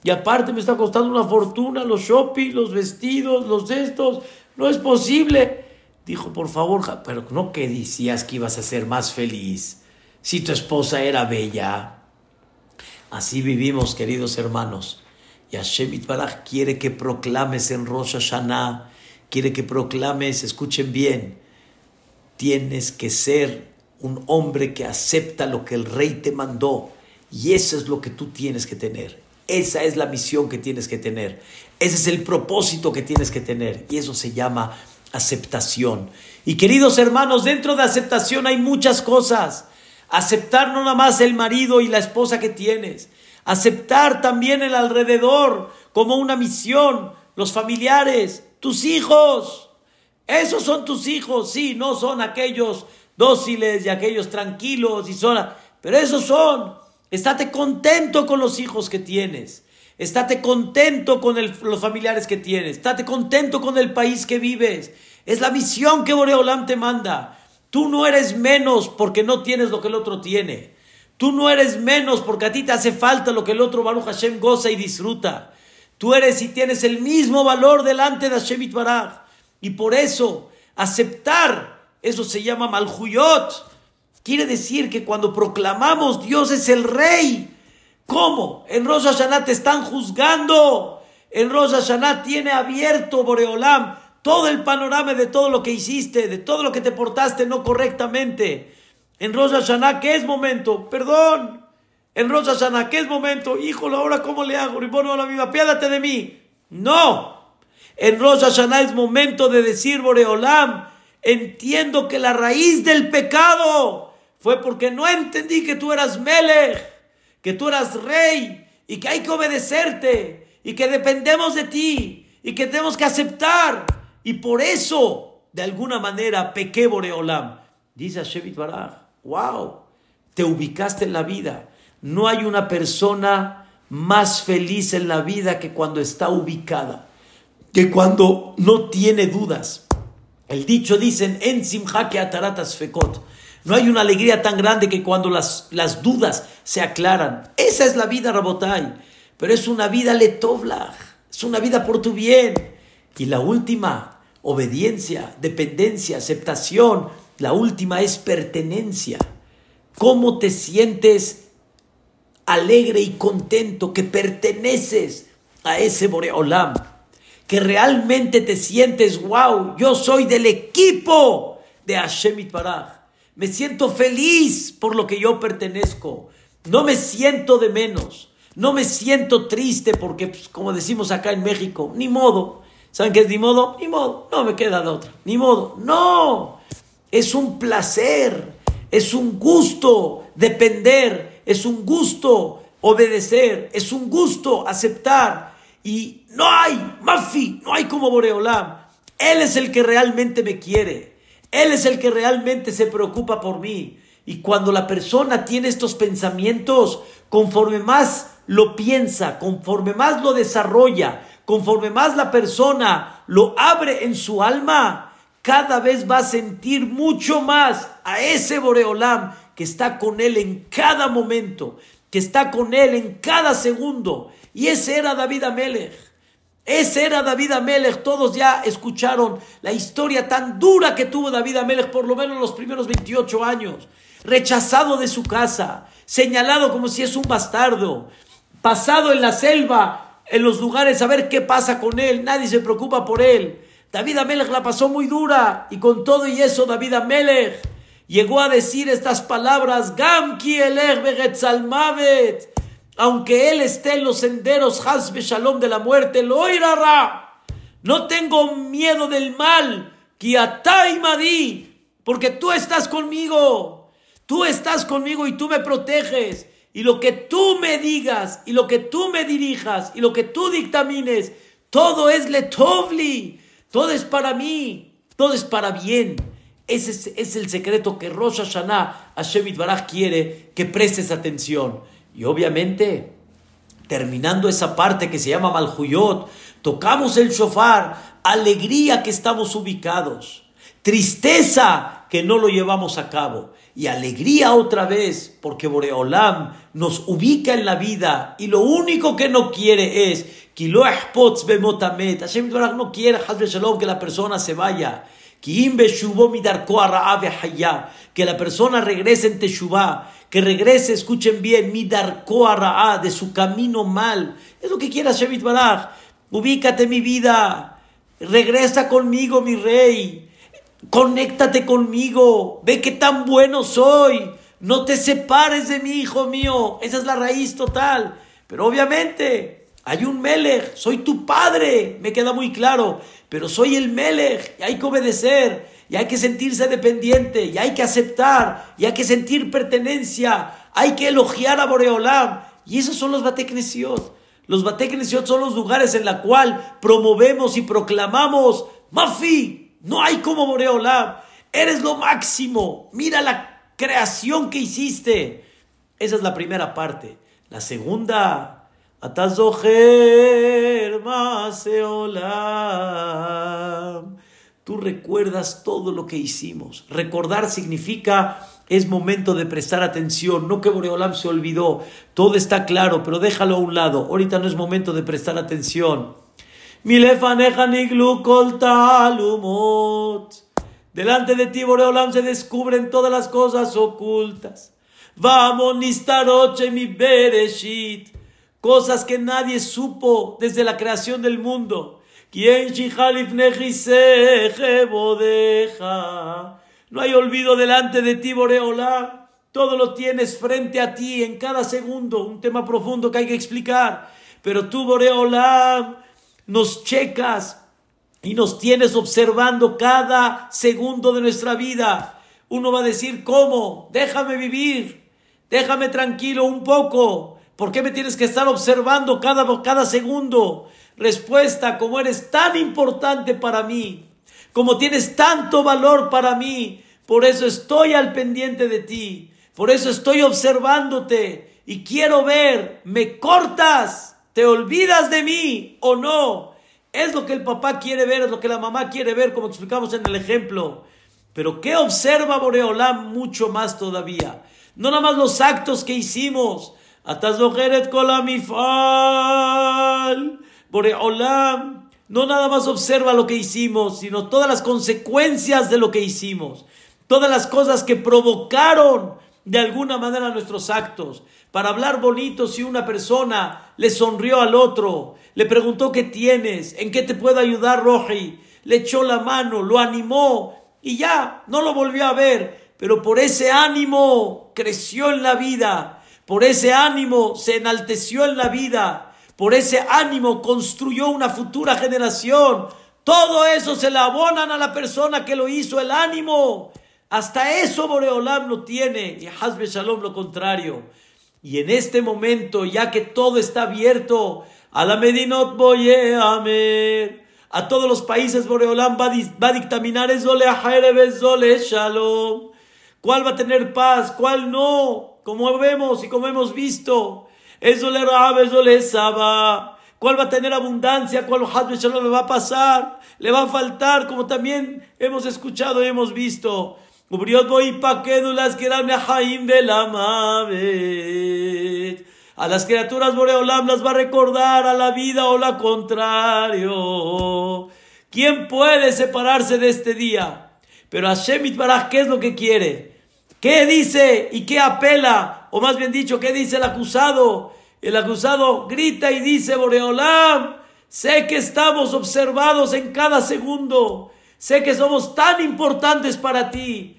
Y aparte me está costando una fortuna los shopping, los vestidos, los estos. No es posible. Dijo, por favor, pero no que decías que ibas a ser más feliz si tu esposa era bella. Así vivimos, queridos hermanos. Y Hashem Baraj quiere que proclames en Rosh Hashanah, quiere que proclames, escuchen bien, tienes que ser un hombre que acepta lo que el rey te mandó. Y eso es lo que tú tienes que tener. Esa es la misión que tienes que tener. Ese es el propósito que tienes que tener. Y eso se llama aceptación. Y queridos hermanos, dentro de aceptación hay muchas cosas. Aceptar no nada más el marido y la esposa que tienes. Aceptar también el alrededor como una misión. Los familiares, tus hijos. Esos son tus hijos, sí, no son aquellos dóciles y aquellos tranquilos y sola, pero esos son. Estate contento con los hijos que tienes. Estate contento con los familiares que tienes. Estate contento con el país que vives. Es la misión que Boreolam te manda. Tú no eres menos porque no tienes lo que el otro tiene. Tú no eres menos porque a ti te hace falta lo que el otro Baruch Hashem goza y disfruta. Tú eres y tienes el mismo valor delante de Hashem Itbaraj. Y por eso, aceptar, eso se llama Malhuyot. Quiere decir que cuando proclamamos Dios es el rey, ¿cómo? En Rosh Hashanah te están juzgando. En Rosh Hashanah tiene abierto Boreolam todo el panorama de todo lo que hiciste, de todo lo que te portaste no correctamente. En Rosh Hashanah, ¿qué es momento? Perdón. En Rosh Hashanah, ¿qué es momento? Híjole, ahora cómo le hago? Ribono la vida, piádate de mí. No. En Rosh Hashanah es momento de decir, Boreolam, entiendo que la raíz del pecado fue porque no entendí que tú eras Melech, que tú eras rey y que hay que obedecerte y que dependemos de ti y que tenemos que aceptar. Y por eso, de alguna manera, pequé Boreolam. Dice Hashem Baraj, wow, te ubicaste en la vida. No hay una persona más feliz en la vida que cuando está ubicada que cuando no tiene dudas. El dicho dicen, en simjake ataratas fekot. No hay una alegría tan grande que cuando las, las dudas se aclaran. Esa es la vida, Rabotai. Pero es una vida letovla. Es una vida por tu bien. Y la última, obediencia, dependencia, aceptación. La última es pertenencia. ¿Cómo te sientes alegre y contento que perteneces a ese Boreolam? que realmente te sientes, wow, yo soy del equipo de Hashem Itbaraj. Me siento feliz por lo que yo pertenezco. No me siento de menos. No me siento triste porque, pues, como decimos acá en México, ni modo. ¿Saben qué es ni modo? Ni modo. No me queda de otra. Ni modo. No. Es un placer. Es un gusto depender. Es un gusto obedecer. Es un gusto aceptar y no hay, Mafi, no hay como Boreolam. Él es el que realmente me quiere. Él es el que realmente se preocupa por mí. Y cuando la persona tiene estos pensamientos, conforme más lo piensa, conforme más lo desarrolla, conforme más la persona lo abre en su alma, cada vez va a sentir mucho más a ese Boreolam que está con él en cada momento, que está con él en cada segundo. Y ese era David Amelech. Ese era David Amelech. Todos ya escucharon la historia tan dura que tuvo David Amelech, por lo menos los primeros 28 años. Rechazado de su casa, señalado como si es un bastardo, pasado en la selva, en los lugares a ver qué pasa con él. Nadie se preocupa por él. David Amelech la pasó muy dura y con todo y eso David Amelech llegó a decir estas palabras, Gam ki elech aunque él esté en los senderos Hasbe Shalom de la muerte, lo irá. No tengo miedo del mal, Madi, porque tú estás conmigo. Tú estás conmigo y tú me proteges. Y lo que tú me digas, y lo que tú me dirijas, y lo que tú dictamines, todo es letovli, todo es para mí, todo es para bien. Ese es, el secreto que Rosh Hashanah, Hashem Baraj quiere que prestes atención. Y obviamente, terminando esa parte que se llama Malhuyot, tocamos el shofar, alegría que estamos ubicados, tristeza que no lo llevamos a cabo y alegría otra vez porque Boreolam nos ubica en la vida y lo único que no quiere es que Hashem no quiere que la persona se vaya que la persona regrese en Teshuvah, que regrese, escuchen bien, de su camino mal. Es lo que Shemit Baraj. Ubícate mi vida, regresa conmigo, mi rey. Conéctate conmigo, ve qué tan bueno soy. No te separes de mí, hijo mío. Esa es la raíz total. Pero obviamente hay un Melech, soy tu padre, me queda muy claro. Pero soy el Melech y hay que obedecer y hay que sentirse dependiente y hay que aceptar y hay que sentir pertenencia. Hay que elogiar a Boreolam. Y esos son los Bateknesiot. Los Bateknesiot son los lugares en los cuales promovemos y proclamamos, Mafi, no hay como Boreolam, eres lo máximo, mira la creación que hiciste. Esa es la primera parte. La segunda, Atazoher Maseolam. Tú recuerdas todo lo que hicimos. Recordar significa es momento de prestar atención, no que Boreolam se olvidó, todo está claro, pero déjalo a un lado, ahorita no es momento de prestar atención. Delante de ti, Boreolam, se descubren todas las cosas ocultas. Vamos, Nistaroche, mi Bereshit. Cosas que nadie supo desde la creación del mundo. No hay olvido delante de ti, Boreola. Todo lo tienes frente a ti en cada segundo. Un tema profundo que hay que explicar. Pero tú, Boreola, nos checas y nos tienes observando cada segundo de nuestra vida. Uno va a decir, ¿cómo? Déjame vivir. Déjame tranquilo un poco. ¿Por qué me tienes que estar observando cada, cada segundo? Respuesta, como eres tan importante para mí, como tienes tanto valor para mí, por eso estoy al pendiente de ti, por eso estoy observándote y quiero ver, ¿me cortas? ¿Te olvidas de mí o no? Es lo que el papá quiere ver, es lo que la mamá quiere ver, como explicamos en el ejemplo. Pero ¿qué observa Boreolam mucho más todavía? No nada más los actos que hicimos. Boreolam no nada más observa lo que hicimos, sino todas las consecuencias de lo que hicimos, todas las cosas que provocaron de alguna manera nuestros actos. Para hablar bonito, si una persona le sonrió al otro, le preguntó qué tienes, en qué te puedo ayudar, Roji, le echó la mano, lo animó y ya, no lo volvió a ver, pero por ese ánimo creció en la vida, por ese ánimo se enalteció en la vida, por ese ánimo construyó una futura generación. Todo eso se le abonan a la persona que lo hizo, el ánimo. Hasta eso Boreolam lo tiene y Hazbe Shalom lo contrario. Y en este momento, ya que todo está abierto, a la Medinot Boyeamer, a todos los países Boreolam va, a dictaminar Zole Shalom. ¿Cuál va a tener paz? ¿Cuál no? Como vemos y como hemos visto. Eso le saba. ¿Cuál va a tener abundancia? ¿Cuál le va a pasar? ¿Le va a faltar? Como también hemos escuchado y hemos visto. A las criaturas Boreolam las va a recordar a la vida o la contrario. ¿Quién puede separarse de este día? Pero Hashem Baraj, ¿qué es lo que quiere? ¿Qué dice y qué apela? o más bien dicho, ¿qué dice el acusado? El acusado grita y dice, Boreolam, sé que estamos observados en cada segundo, sé que somos tan importantes para ti.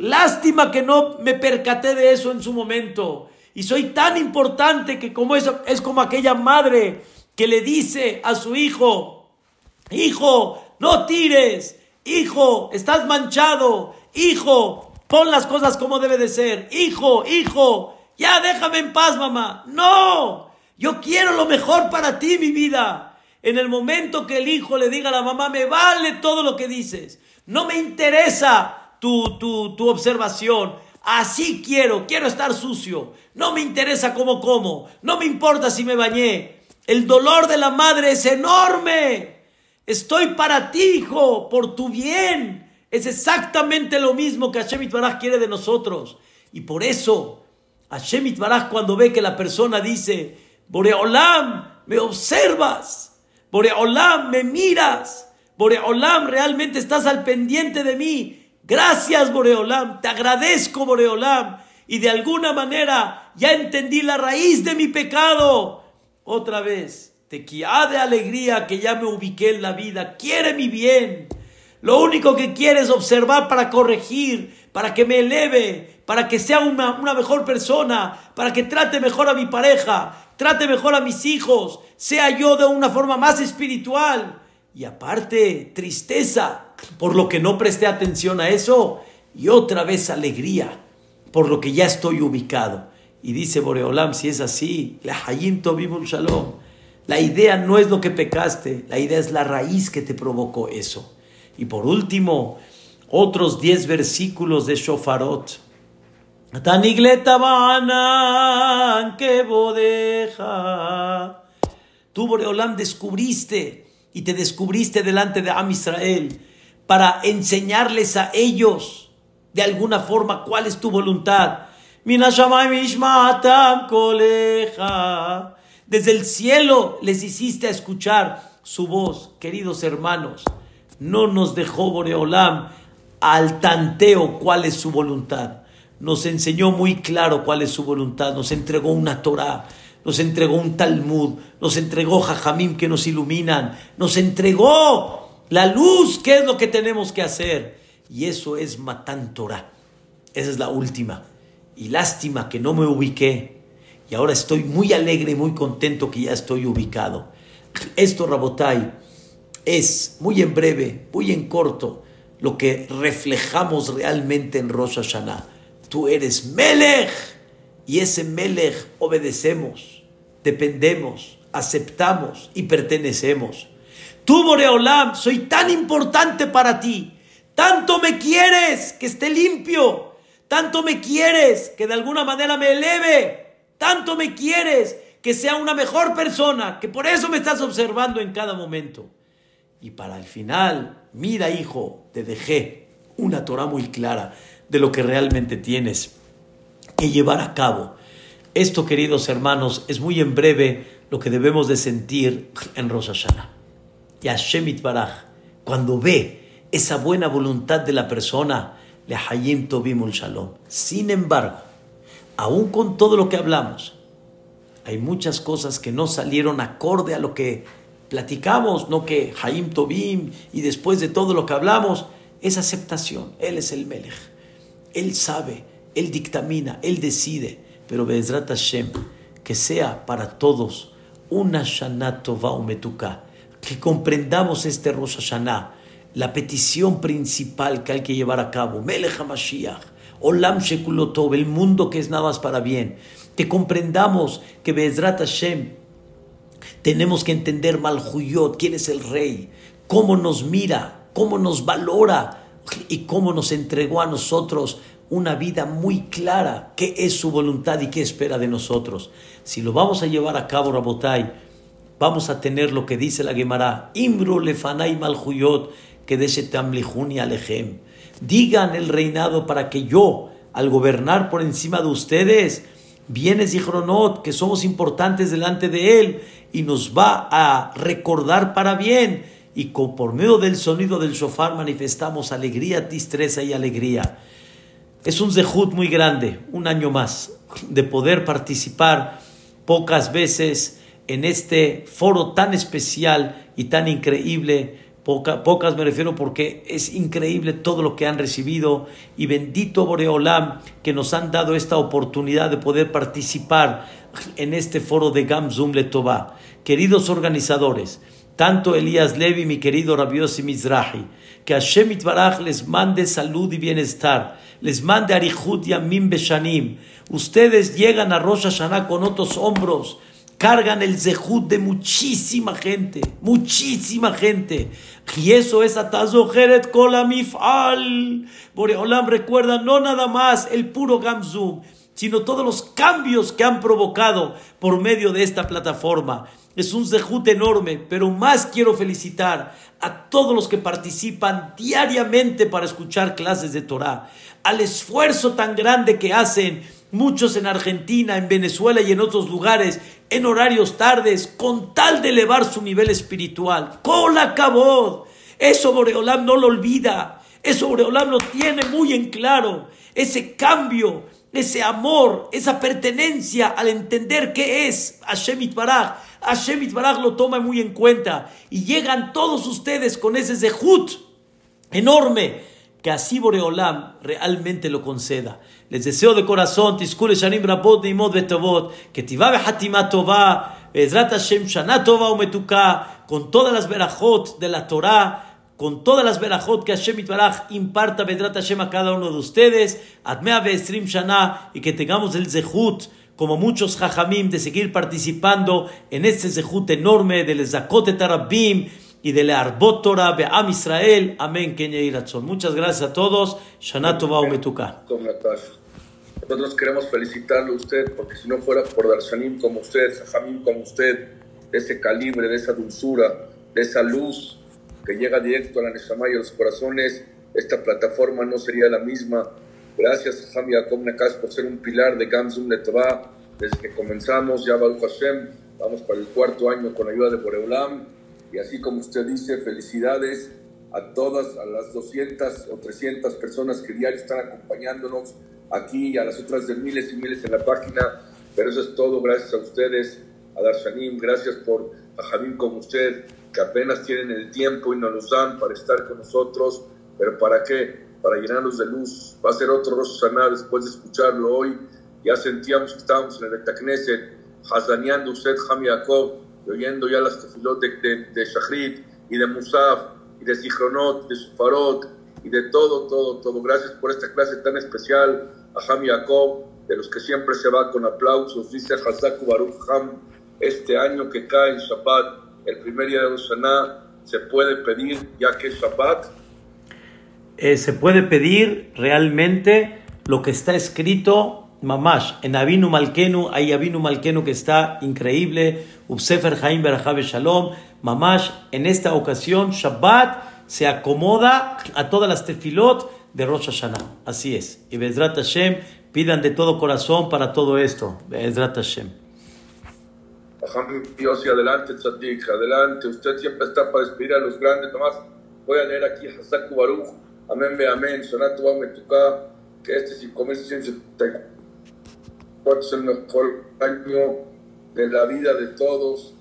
Lástima que no me percaté de eso en su momento. Y soy tan importante que como eso es como aquella madre que le dice a su hijo, hijo, no tires, hijo, estás manchado, hijo, pon las cosas como debe de ser, hijo, hijo, ya déjame en paz, mamá. No, yo quiero lo mejor para ti, mi vida. En el momento que el hijo le diga a la mamá, me vale todo lo que dices. No me interesa tu, tu, tu observación. Así quiero, quiero estar sucio. No me interesa cómo como. No me importa si me bañé. El dolor de la madre es enorme. Estoy para ti, hijo, por tu bien. Es exactamente lo mismo que Hashem Itbaraj quiere de nosotros. Y por eso, Hashem Itbaraj cuando ve que la persona dice, Boreolam, me observas. Boreolam, me miras. Boreolam, realmente estás al pendiente de mí. Gracias, Boreolam. Te agradezco, Boreolam. Y de alguna manera ya entendí la raíz de mi pecado. Otra vez, te quiera de alegría que ya me ubiqué en la vida. Quiere mi bien. Lo único que quiere es observar para corregir, para que me eleve, para que sea una mejor persona, para que trate mejor a mi pareja, trate mejor a mis hijos, sea yo de una forma más espiritual. Y aparte, tristeza por lo que no presté atención a eso. Y otra vez alegría por lo que ya estoy ubicado. Y dice Boreolam, si es así, la Shalom. La idea no es lo que pecaste, la idea es la raíz que te provocó eso. Y por último, otros 10 versículos de Shofarot. Tanigleta que bodeja. Tú, Boreolam, descubriste y te descubriste delante de Am Israel para enseñarles a ellos de alguna forma cuál es tu voluntad. Desde el cielo les hiciste escuchar su voz, queridos hermanos. No nos dejó Boreolam al tanteo cuál es su voluntad nos enseñó muy claro cuál es su voluntad, nos entregó una Torah, nos entregó un Talmud, nos entregó Jajamim que nos iluminan, nos entregó la luz, qué es lo que tenemos que hacer. Y eso es Matan Torah. Esa es la última. Y lástima que no me ubiqué. Y ahora estoy muy alegre y muy contento que ya estoy ubicado. Esto, Rabotai, es muy en breve, muy en corto, lo que reflejamos realmente en Rosh Hashanah. Tú eres Melech y ese Melech obedecemos, dependemos, aceptamos y pertenecemos. Tú, Boreolam, soy tan importante para ti. Tanto me quieres que esté limpio. Tanto me quieres que de alguna manera me eleve. Tanto me quieres que sea una mejor persona, que por eso me estás observando en cada momento. Y para el final, mira hijo, te dejé una Torah muy clara de lo que realmente tienes que llevar a cabo. Esto, queridos hermanos, es muy en breve lo que debemos de sentir en Rosh Hashanah. Y Hashem Baraj, cuando ve esa buena voluntad de la persona, le hayim tobimul shalom. Sin embargo, aún con todo lo que hablamos, hay muchas cosas que no salieron acorde a lo que platicamos, no que hayim tobim y después de todo lo que hablamos, es aceptación. Él es el Melech. Él sabe, Él dictamina, Él decide. Pero Bezrat Hashem, que sea para todos una Shana Tova. Que comprendamos este Rosh Hashanah, la petición principal que hay que llevar a cabo. Melech HaMashiach, Olam Shekulotov, el mundo que es nada más para bien. Que comprendamos que Bezrat Hashem tenemos que entender Malhuyot, quién es el rey, cómo nos mira, cómo nos valora y cómo nos entregó a nosotros una vida muy clara, qué es su voluntad y qué espera de nosotros. Si lo vamos a llevar a cabo, Rabotai, vamos a tener lo que dice la Gemara, Imru lefanay malhuyot, que y alejem. Digan el reinado para que yo, al gobernar por encima de ustedes, bienes y cronot, que somos importantes delante de él, y nos va a recordar para bien y por medio del sonido del shofar manifestamos alegría, distreza y alegría. Es un zehut muy grande, un año más, de poder participar pocas veces en este foro tan especial y tan increíble. pocas me refiero porque es increíble todo lo que han recibido y bendito Boreolam que nos han dado esta oportunidad de poder participar en este foro de Gamzum Letová. Queridos organizadores, tanto Elías Levi, mi querido Rabiosi Mizrahi, que Hashem Itbaraj les mande salud y bienestar, les mande Arihut y Amim Beshanim. Ustedes llegan a Rosh Hashanah con otros hombros, cargan el zehut de muchísima gente, muchísima gente. Y eso es Atazojeret Kolamifal. Boreolam recuerda no nada más el puro Gamzum, sino todos los cambios que han provocado por medio de esta plataforma. Es un zehut enorme, pero más quiero felicitar a todos los que participan diariamente para escuchar clases de Torah, al esfuerzo tan grande que hacen muchos en Argentina, en Venezuela y en otros lugares, en horarios tardes, con tal de elevar su nivel espiritual. ¡Con la Eso Boreolam no lo olvida. Eso Boreolam lo tiene muy en claro. Ese cambio, ese amor, esa pertenencia al entender qué es Hashem Itbaraj. Hashem Itbaraj lo toma muy en cuenta. Y llegan todos ustedes con ese zehut enorme que así Boreolam realmente lo conceda. Les deseo de corazón, Tiskule Shanim Rabot Neimot Betovot, que Tivá Hatima Tová, Ezrat Hashem Shana Tová con todas las verajot de la Torah, con todas las verajot que Hashem Itbaraj imparta Vedrat Hashem a cada uno de ustedes, Admea Beestrim Shana, y que tengamos el Zehut, como muchos Jajamim, de seguir participando en este Zehut enorme del Zakot Tarabim, y de la Arbot Torah Am Israel. Amén. Muchas gracias a todos. Shana Tova Umetuka. Nosotros queremos felicitarlo a usted, porque si no fuera por Darshanim como usted, Sajamim como usted, de ese calibre, de esa dulzura, de esa luz que llega directo a la Neshama y a los corazones, esta plataforma no sería la misma. Gracias, Sajam Yaakov Nakas, por ser un pilar de Gamzum Netová. Desde que comenzamos, ya Baruch Hashem, vamos para el cuarto año con ayuda de Boreulam y así como usted dice, felicidades a todas, a las 200 o 300 personas que diario están acompañándonos aquí y a las otras de miles y miles en la página. Pero eso es todo, gracias a ustedes, a Darshanim, gracias por a Javín como usted, que apenas tienen el tiempo y nos los dan para estar con nosotros. ¿Pero para qué? Para llenarnos de luz. Va a ser otro Rosh después de escucharlo hoy. Ya sentíamos que estábamos en el Betacneset, hazaneando usted, Ham Yaakov, oyendo ya las tefilot de, de, de Shachrit y de Musaf y de Sichronot, de Sufarot y de todo, todo, todo. Gracias por esta clase tan especial a Ham de los que siempre se va con aplausos. Dice Hazaku Baruch Ham, este año que cae en Shabbat, el primer día de Rosaná, se puede pedir ya que es Shabbat. Eh, se puede pedir realmente lo que está escrito Mamash, en Avinu Malkenu, hay Avinu Malkenu que está increíble, Ubsefer Haim Berahabe Shalom, Mamash, en esta ocasión Shabbat se acomoda a todas las tefilot de Rosh Hashanah. Así es. Y Bezrat Hashem, pidan de todo corazón para todo esto. Bezrat Hashem. Dios y adelante, Tzadik, adelante. Usted siempre está para inspirar a los grandes. Nomás voy a leer aquí Hazaku Baruch, Amén, Be Amén, Sonatu Metuká, que este 5.174 cuál es el mejor año de la vida de todos.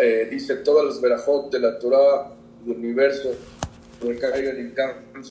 Eh, dice todas las verajot de la Torah, del universo, recaigan en cáncer